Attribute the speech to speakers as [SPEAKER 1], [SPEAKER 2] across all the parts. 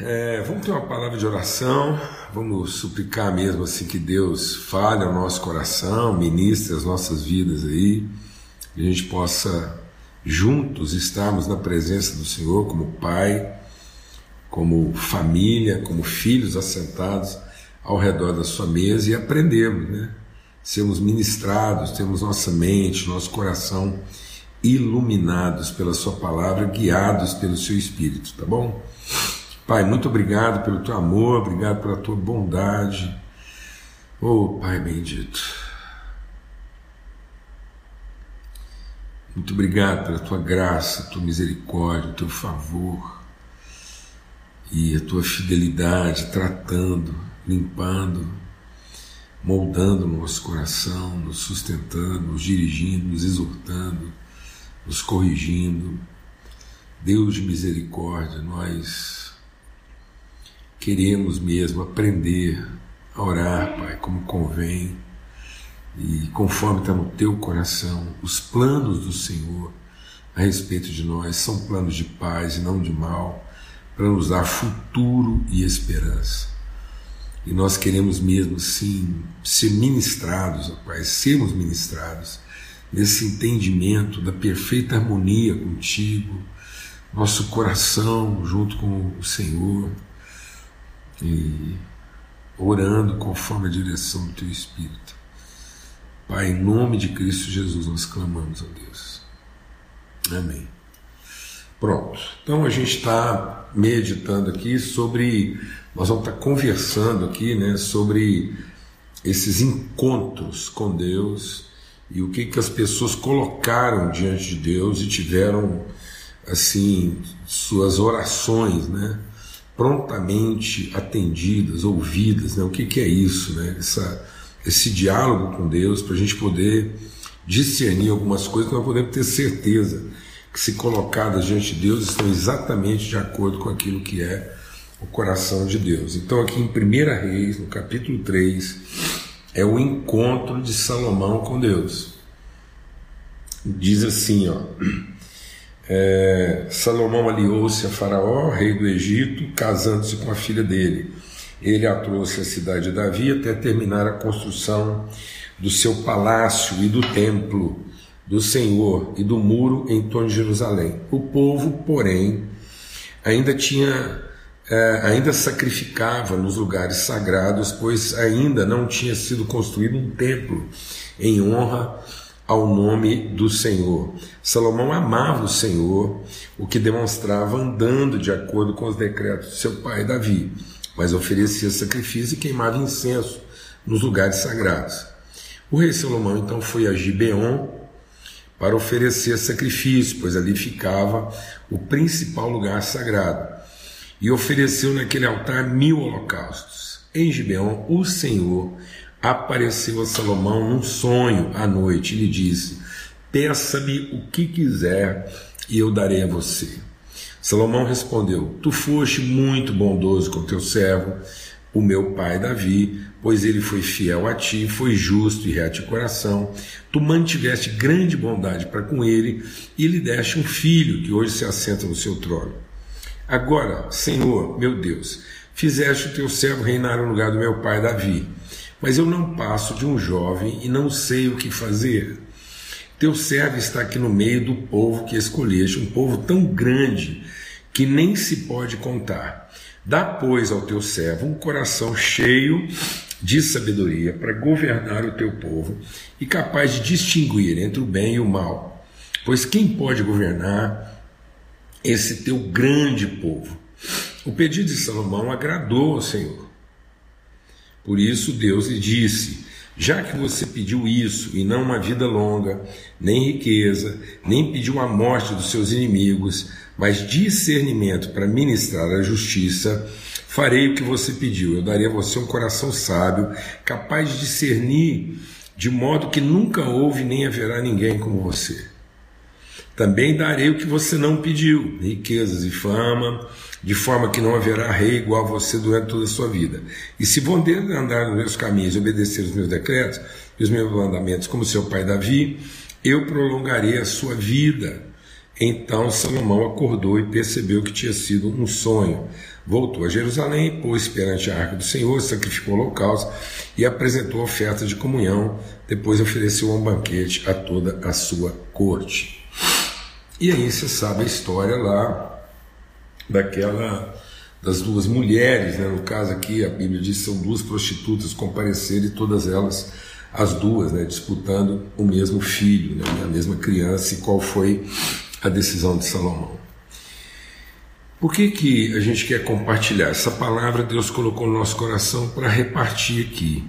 [SPEAKER 1] É, vamos ter uma palavra de oração, vamos suplicar mesmo assim que Deus fale ao nosso coração, ministre as nossas vidas aí, que a gente possa juntos estarmos na presença do Senhor como Pai, como família, como filhos assentados ao redor da sua mesa e aprendermos, né? Sermos ministrados, termos nossa mente, nosso coração iluminados pela Sua palavra, guiados pelo Seu Espírito, tá bom? Pai, muito obrigado pelo teu amor, obrigado pela tua bondade. Oh, Pai bendito. Muito obrigado pela tua graça, tua misericórdia, teu favor e a tua fidelidade tratando, limpando, moldando nosso coração, nos sustentando, nos dirigindo, nos exortando, nos corrigindo. Deus de misericórdia, nós queremos mesmo aprender a orar, Pai, como convém e conforme está no teu coração, os planos do Senhor a respeito de nós são planos de paz e não de mal, para nos dar futuro e esperança. E nós queremos mesmo, sim, ser ministrados, Pai, sermos ministrados nesse entendimento da perfeita harmonia contigo, nosso coração junto com o Senhor e orando conforme a direção do Teu Espírito. Pai, em nome de Cristo Jesus, nós clamamos a Deus. Amém. Pronto. Então a gente está meditando aqui sobre. Nós vamos estar conversando aqui né, sobre esses encontros com Deus e o que, que as pessoas colocaram diante de Deus e tiveram assim suas orações, né? Prontamente atendidas, ouvidas. Né? O que, que é isso? Né? Essa, esse diálogo com Deus para a gente poder discernir algumas coisas nós podemos ter certeza que, se colocadas diante de Deus, estão exatamente de acordo com aquilo que é o coração de Deus. Então, aqui em 1 Reis, no capítulo 3, é o encontro de Salomão com Deus. Diz assim, ó. É, Salomão aliou-se a Faraó, rei do Egito, casando-se com a filha dele. Ele a trouxe à cidade de Davi até terminar a construção do seu palácio e do templo do Senhor e do muro em torno de Jerusalém. O povo, porém, ainda tinha é, ainda sacrificava nos lugares sagrados, pois ainda não tinha sido construído um templo em honra ao nome do Senhor. Salomão amava o Senhor, o que demonstrava andando de acordo com os decretos de seu pai Davi, mas oferecia sacrifício e queimava incenso nos lugares sagrados. O rei Salomão então foi a Gibeon para oferecer sacrifício, pois ali ficava o principal lugar sagrado, e ofereceu naquele altar mil holocaustos. Em Gibeon, o Senhor apareceu a Salomão num sonho à noite e lhe disse: Peça-me o que quiser e eu darei a você. Salomão respondeu: Tu foste muito bondoso com teu servo, o meu pai Davi, pois ele foi fiel a ti, foi justo e reto de coração. Tu mantiveste grande bondade para com ele e lhe deste um filho que hoje se assenta no seu trono. Agora, Senhor, meu Deus, fizeste o teu servo reinar no lugar do meu pai Davi mas eu não passo de um jovem e não sei o que fazer. Teu servo está aqui no meio do povo que escolheste, um povo tão grande que nem se pode contar. Dá, pois, ao teu servo um coração cheio de sabedoria para governar o teu povo e capaz de distinguir entre o bem e o mal. Pois quem pode governar esse teu grande povo? O pedido de Salomão agradou ao Senhor. Por isso Deus lhe disse: Já que você pediu isso, e não uma vida longa, nem riqueza, nem pediu a morte dos seus inimigos, mas discernimento para ministrar a justiça, farei o que você pediu. Eu darei a você um coração sábio, capaz de discernir, de modo que nunca houve nem haverá ninguém como você. Também darei o que você não pediu: riquezas e fama de forma que não haverá rei igual a você durante toda a sua vida. E se vão andar nos meus caminhos e obedecer os meus decretos e os meus mandamentos, como seu pai Davi, eu prolongarei a sua vida Então Salomão acordou e percebeu que tinha sido um sonho. Voltou a Jerusalém, pôs perante a arca do Senhor, sacrificou holocausto e apresentou oferta de comunhão. Depois ofereceu um banquete a toda a sua corte. E aí você sabe a história lá daquela das duas mulheres, né? no caso aqui a Bíblia diz que são duas prostitutas compareceram e todas elas as duas, né, disputando o mesmo filho, né, a mesma criança, e qual foi a decisão de Salomão. Por que, que a gente quer compartilhar? Essa palavra Deus colocou no nosso coração para repartir aqui.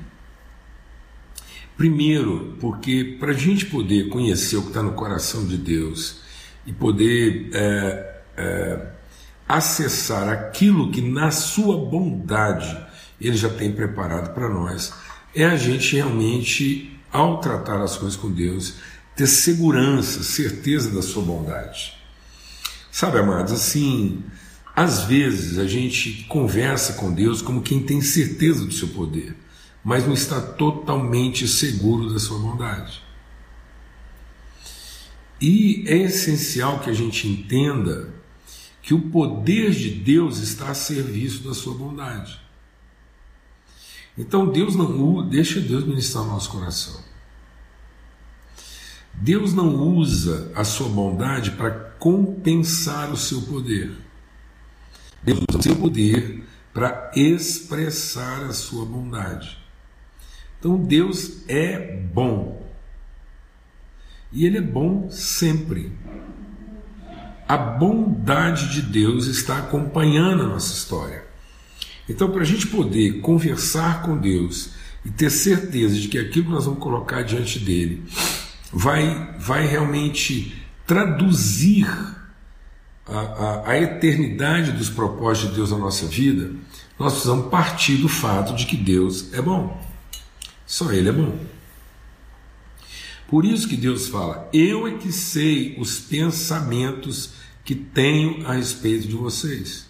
[SPEAKER 1] Primeiro, porque para a gente poder conhecer o que está no coração de Deus e poder é, é, acessar aquilo que na sua bondade Ele já tem preparado para nós, é a gente realmente, ao tratar as coisas com Deus, ter segurança, certeza da sua bondade. Sabe, amados, assim, às vezes a gente conversa com Deus como quem tem certeza do seu poder, mas não está totalmente seguro da sua bondade. E é essencial que a gente entenda que o poder de Deus está a serviço da sua bondade. Então Deus não deixa Deus ministrar o nosso coração. Deus não usa a sua bondade para compensar o seu poder. Deus usa o seu poder para expressar a sua bondade. Então Deus é bom. E Ele é bom sempre. A bondade de Deus está acompanhando a nossa história. Então, para a gente poder conversar com Deus e ter certeza de que aquilo que nós vamos colocar diante dele vai, vai realmente traduzir a, a, a eternidade dos propósitos de Deus na nossa vida, nós precisamos partir do fato de que Deus é bom. Só Ele é bom. Por isso que Deus fala: Eu é que sei os pensamentos que tenho a respeito de vocês.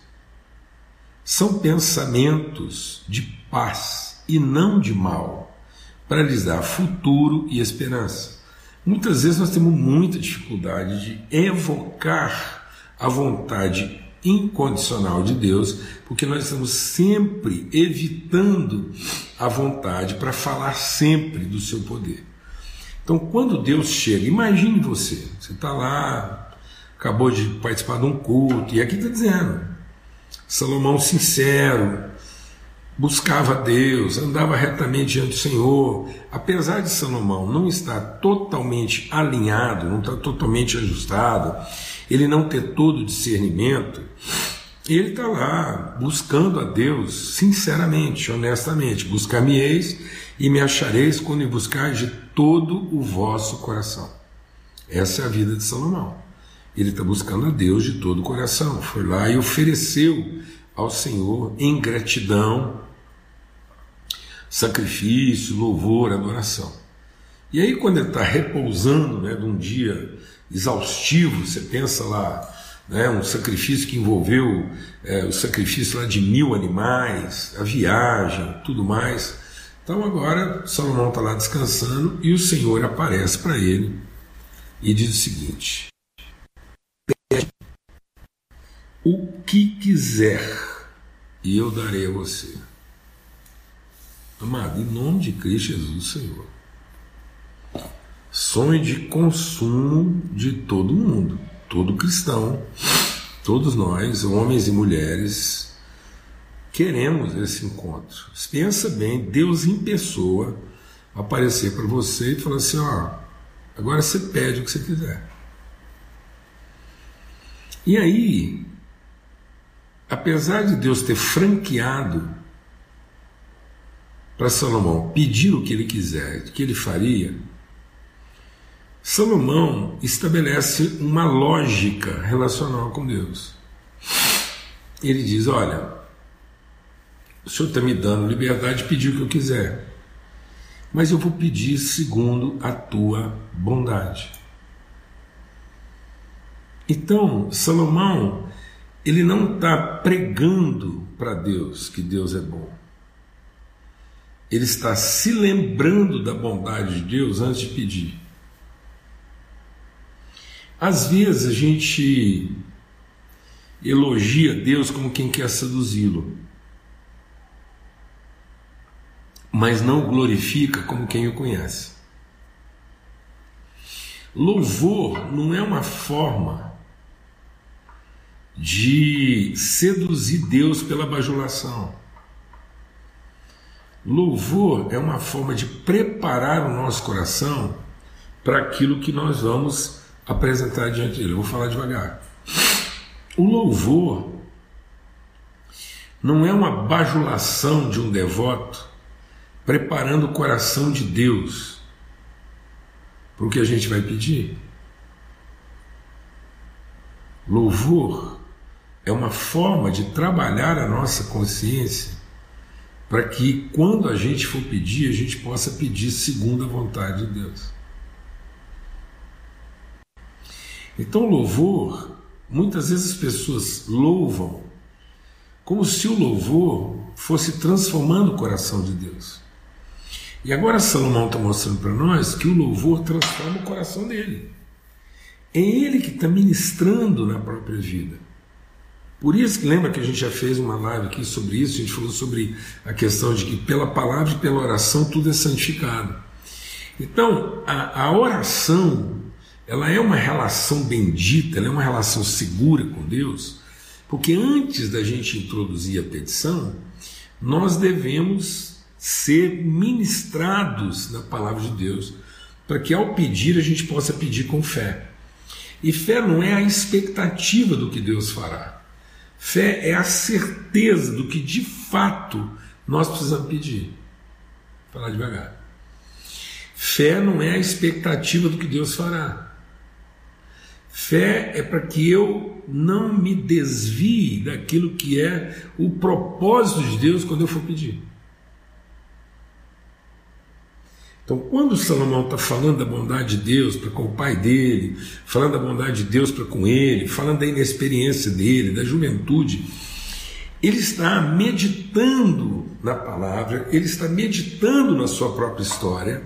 [SPEAKER 1] São pensamentos de paz e não de mal, para lhes dar futuro e esperança. Muitas vezes nós temos muita dificuldade de evocar a vontade incondicional de Deus, porque nós estamos sempre evitando a vontade para falar sempre do seu poder. Então, quando Deus chega, imagine você, você está lá, acabou de participar de um culto, e aqui está dizendo, Salomão sincero, buscava Deus, andava retamente diante do Senhor. Apesar de Salomão não estar totalmente alinhado, não estar totalmente ajustado, ele não ter todo o discernimento, ele está lá buscando a Deus sinceramente, honestamente. Buscar-me-eis e me achareis quando me buscar de todo o vosso coração. Essa é a vida de Salomão. Ele está buscando a Deus de todo o coração. Foi lá e ofereceu ao Senhor em gratidão, sacrifício, louvor, adoração. E aí, quando ele está repousando né, de um dia exaustivo, você pensa lá, né, um sacrifício que envolveu é, o sacrifício lá de mil animais, a viagem, tudo mais. Então agora Salomão está lá descansando e o Senhor aparece para ele e diz o seguinte: o que quiser, e eu darei a você. Amado, em nome de Cristo Jesus, Senhor. Sonho de consumo de todo mundo, todo cristão, todos nós, homens e mulheres, queremos esse encontro. Pensa bem, Deus em pessoa aparecer para você e falar assim: ó, agora você pede o que você quiser. E aí, apesar de Deus ter franqueado para Salomão pedir o que ele quiser, o que ele faria, Salomão estabelece uma lógica relacional com Deus. Ele diz: Olha, o Senhor está me dando liberdade de pedir o que eu quiser, mas eu vou pedir segundo a tua bondade. Então, Salomão ele não está pregando para Deus que Deus é bom. Ele está se lembrando da bondade de Deus antes de pedir. Às vezes a gente elogia Deus como quem quer seduzi-lo, mas não o glorifica como quem o conhece. Louvor não é uma forma de seduzir Deus pela bajulação. Louvor é uma forma de preparar o nosso coração para aquilo que nós vamos apresentar diante dele. Eu vou falar devagar. O louvor não é uma bajulação de um devoto preparando o coração de Deus para o que a gente vai pedir. Louvor é uma forma de trabalhar a nossa consciência para que, quando a gente for pedir, a gente possa pedir segundo a vontade de Deus. Então, louvor, muitas vezes as pessoas louvam como se o louvor fosse transformando o coração de Deus. E agora Salomão está mostrando para nós que o louvor transforma o coração dele. É ele que está ministrando na própria vida. Por isso que lembra que a gente já fez uma live aqui sobre isso, a gente falou sobre a questão de que pela palavra e pela oração tudo é santificado. Então, a, a oração ela é uma relação bendita, ela é uma relação segura com Deus, porque antes da gente introduzir a petição, nós devemos ser ministrados na palavra de Deus, para que ao pedir a gente possa pedir com fé. E fé não é a expectativa do que Deus fará. Fé é a certeza do que de fato nós precisamos pedir. Vou falar devagar. Fé não é a expectativa do que Deus fará. Fé é para que eu não me desvie daquilo que é o propósito de Deus quando eu for pedir. Então, quando Salomão está falando da bondade de Deus para com o pai dele, falando da bondade de Deus para com ele, falando da inexperiência dele, da juventude, ele está meditando na palavra, ele está meditando na sua própria história,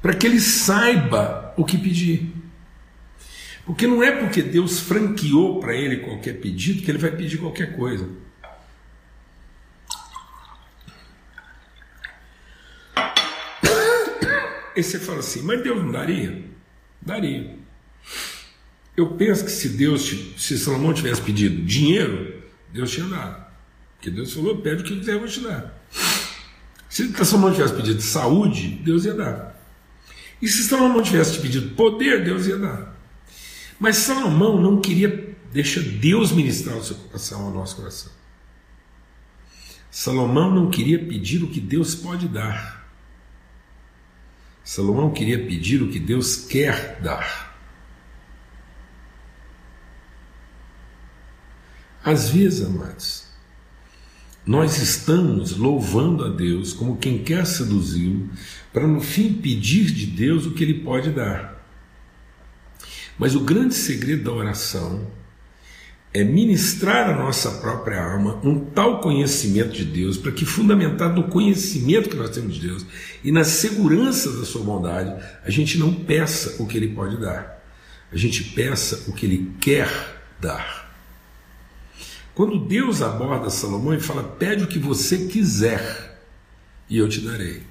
[SPEAKER 1] para que ele saiba o que pedir. Porque não é porque Deus franqueou para ele qualquer pedido que ele vai pedir qualquer coisa. E você fala assim, mas Deus não daria? Daria. Eu penso que se Deus, se Salomão tivesse pedido dinheiro, Deus tinha dado. Porque Deus falou, pede o que quiser, eu vou te dar. Se Salomão tivesse pedido saúde, Deus ia dar. E se Salomão tivesse pedido poder, Deus ia dar. Mas Salomão não queria deixar Deus ministrar o seu coração, ao nosso coração. Salomão não queria pedir o que Deus pode dar. Salomão queria pedir o que Deus quer dar. Às vezes, amados, nós estamos louvando a Deus como quem quer seduzi-lo, para no fim pedir de Deus o que ele pode dar. Mas o grande segredo da oração é ministrar à nossa própria alma um tal conhecimento de Deus, para que, fundamentado no conhecimento que nós temos de Deus e na segurança da Sua bondade, a gente não peça o que Ele pode dar, a gente peça o que Ele quer dar. Quando Deus aborda Salomão e fala: pede o que você quiser e eu te darei.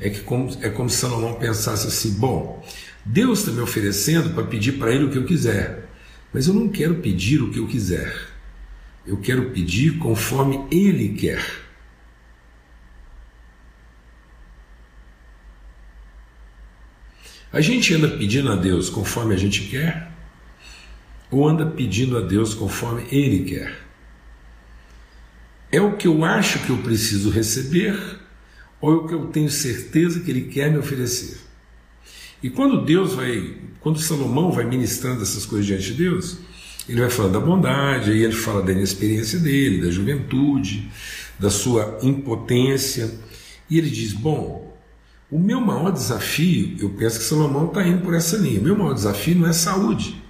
[SPEAKER 1] É, que como, é como se Salomão pensasse assim: bom, Deus está me oferecendo para pedir para Ele o que eu quiser, mas eu não quero pedir o que eu quiser. Eu quero pedir conforme Ele quer. A gente anda pedindo a Deus conforme a gente quer? Ou anda pedindo a Deus conforme Ele quer? É o que eu acho que eu preciso receber? Ou é o que eu tenho certeza que Ele quer me oferecer? E quando Deus vai, quando Salomão vai ministrando essas coisas diante de Deus, ele vai falando da bondade, aí ele fala da inexperiência dele, da juventude, da sua impotência, e ele diz: Bom, o meu maior desafio, eu penso que Salomão está indo por essa linha, o meu maior desafio não é saúde.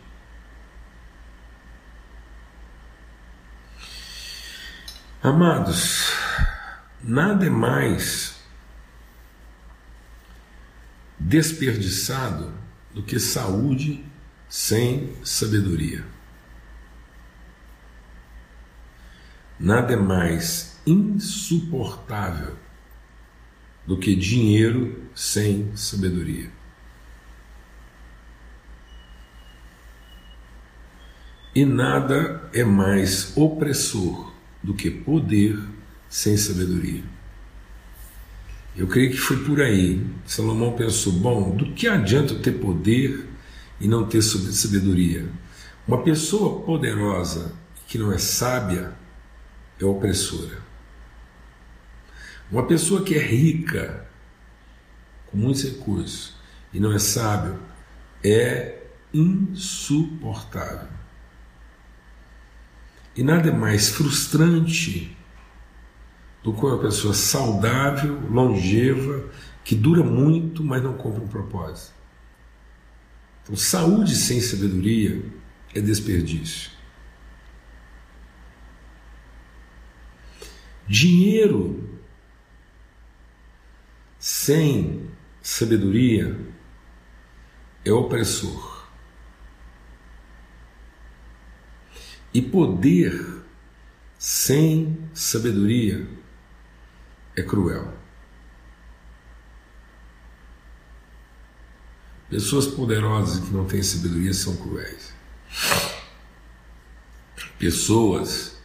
[SPEAKER 1] Amados, nada é mais desperdiçado do que saúde sem sabedoria. Nada é mais insuportável do que dinheiro sem sabedoria. E nada é mais opressor do que poder sem sabedoria. Eu creio que foi por aí. Salomão pensou: bom, do que adianta ter poder e não ter sabedoria. Uma pessoa poderosa que não é sábia é opressora. Uma pessoa que é rica, com muitos recursos, e não é sábio, é insuportável. E nada é mais frustrante do que uma pessoa saudável, longeva, que dura muito, mas não cumpre um propósito. Então, saúde sem sabedoria é desperdício. Dinheiro sem sabedoria é opressor. E poder sem sabedoria é cruel. Pessoas poderosas que não têm sabedoria são cruéis. Pessoas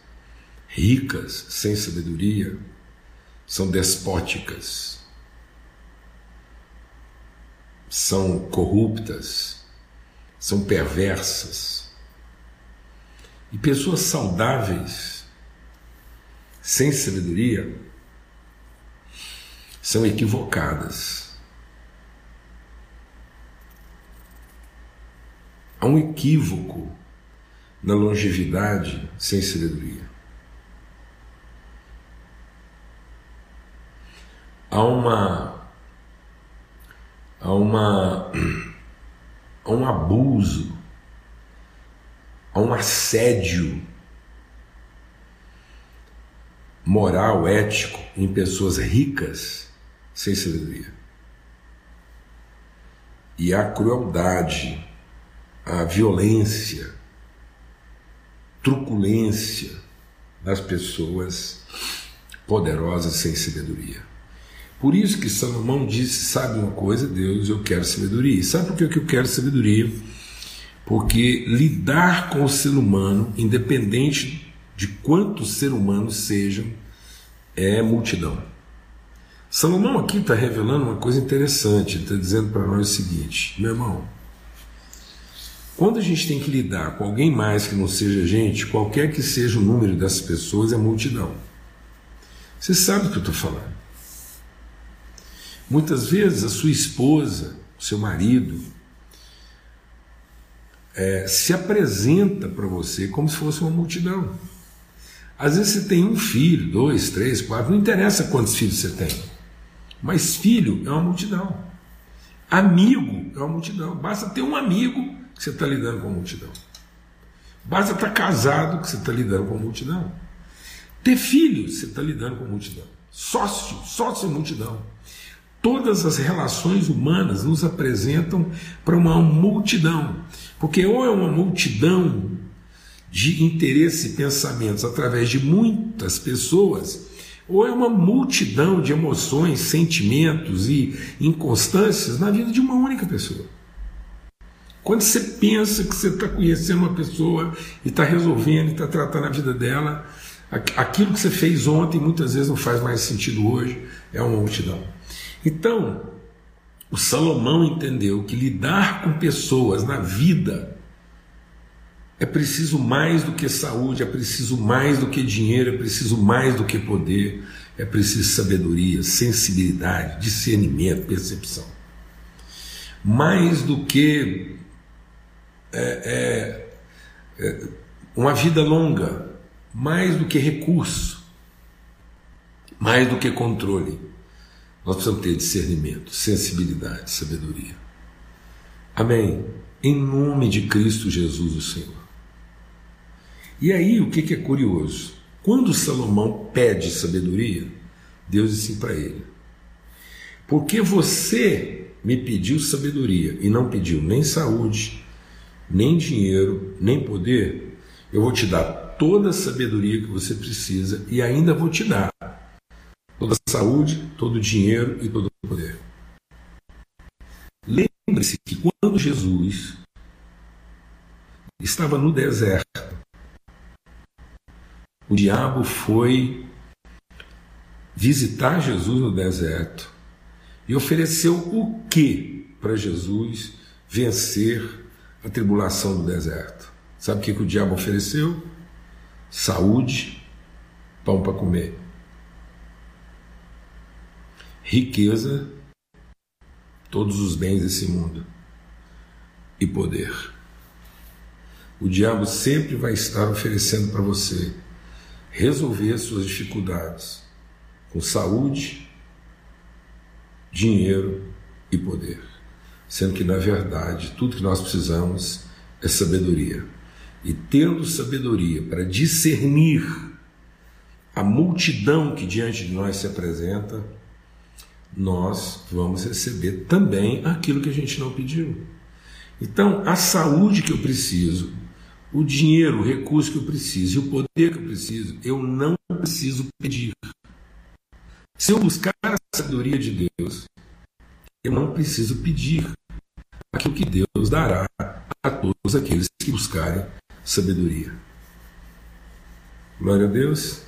[SPEAKER 1] ricas sem sabedoria são despóticas, são corruptas, são perversas. E pessoas saudáveis, sem sabedoria, são equivocadas Há um equívoco na longevidade sem sabedoria. Há uma há uma há um abuso, há um assédio moral, ético em pessoas ricas sem sabedoria. E há crueldade a violência, truculência das pessoas poderosas sem sabedoria. Por isso que Salomão disse: Sabe uma coisa, Deus, eu quero sabedoria. E sabe por que eu quero sabedoria? Porque lidar com o ser humano, independente de quantos seres humanos sejam, é multidão. Salomão aqui está revelando uma coisa interessante, está dizendo para nós o seguinte: meu irmão, quando a gente tem que lidar com alguém mais que não seja a gente, qualquer que seja o número dessas pessoas, é multidão. Você sabe o que eu estou falando. Muitas vezes a sua esposa, o seu marido, é, se apresenta para você como se fosse uma multidão. Às vezes você tem um filho, dois, três, quatro, não interessa quantos filhos você tem, mas filho é uma multidão. Amigo é uma multidão. Basta ter um amigo que você está lidando com a multidão. Basta estar tá casado que você está lidando com a multidão. Ter filhos, você está lidando com a multidão. Sócio, sócio é multidão. Todas as relações humanas nos apresentam para uma multidão. Porque ou é uma multidão de interesse e pensamentos através de muitas pessoas, ou é uma multidão de emoções, sentimentos e inconstâncias na vida de uma única pessoa. Quando você pensa que você está conhecendo uma pessoa e está resolvendo e está tratando a vida dela, aquilo que você fez ontem muitas vezes não faz mais sentido hoje, é uma multidão. Então, o Salomão entendeu que lidar com pessoas na vida é preciso mais do que saúde, é preciso mais do que dinheiro, é preciso mais do que poder, é preciso sabedoria, sensibilidade, discernimento, percepção. Mais do que é, é, é uma vida longa, mais do que recurso, mais do que controle. Nós precisamos ter discernimento, sensibilidade, sabedoria. Amém. Em nome de Cristo Jesus, o Senhor. E aí, o que é curioso? Quando Salomão pede sabedoria, Deus disse para ele: Porque você me pediu sabedoria e não pediu nem saúde, nem dinheiro, nem poder, eu vou te dar toda a sabedoria que você precisa e ainda vou te dar toda a saúde, todo o dinheiro e todo o poder. Lembre-se que quando Jesus estava no deserto, o diabo foi visitar Jesus no deserto e ofereceu o que para Jesus vencer a tribulação do deserto? Sabe o que, que o diabo ofereceu? Saúde, pão para comer, riqueza, todos os bens desse mundo e poder. O diabo sempre vai estar oferecendo para você resolver suas dificuldades com saúde, dinheiro e poder. Sendo que, na verdade, tudo que nós precisamos é sabedoria. E tendo sabedoria para discernir a multidão que diante de nós se apresenta, nós vamos receber também aquilo que a gente não pediu. Então, a saúde que eu preciso, o dinheiro, o recurso que eu preciso e o poder que eu preciso, eu não preciso pedir. Se eu buscar a sabedoria de Deus, eu não preciso pedir aquilo que Deus dará a todos aqueles que buscarem sabedoria. Glória a Deus.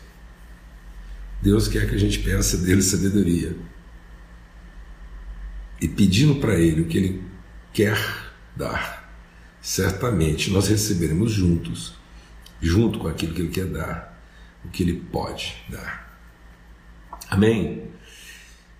[SPEAKER 1] Deus quer que a gente peça dele sabedoria. E pedindo para ele o que ele quer dar, certamente nós receberemos juntos, junto com aquilo que ele quer dar, o que ele pode dar. Amém?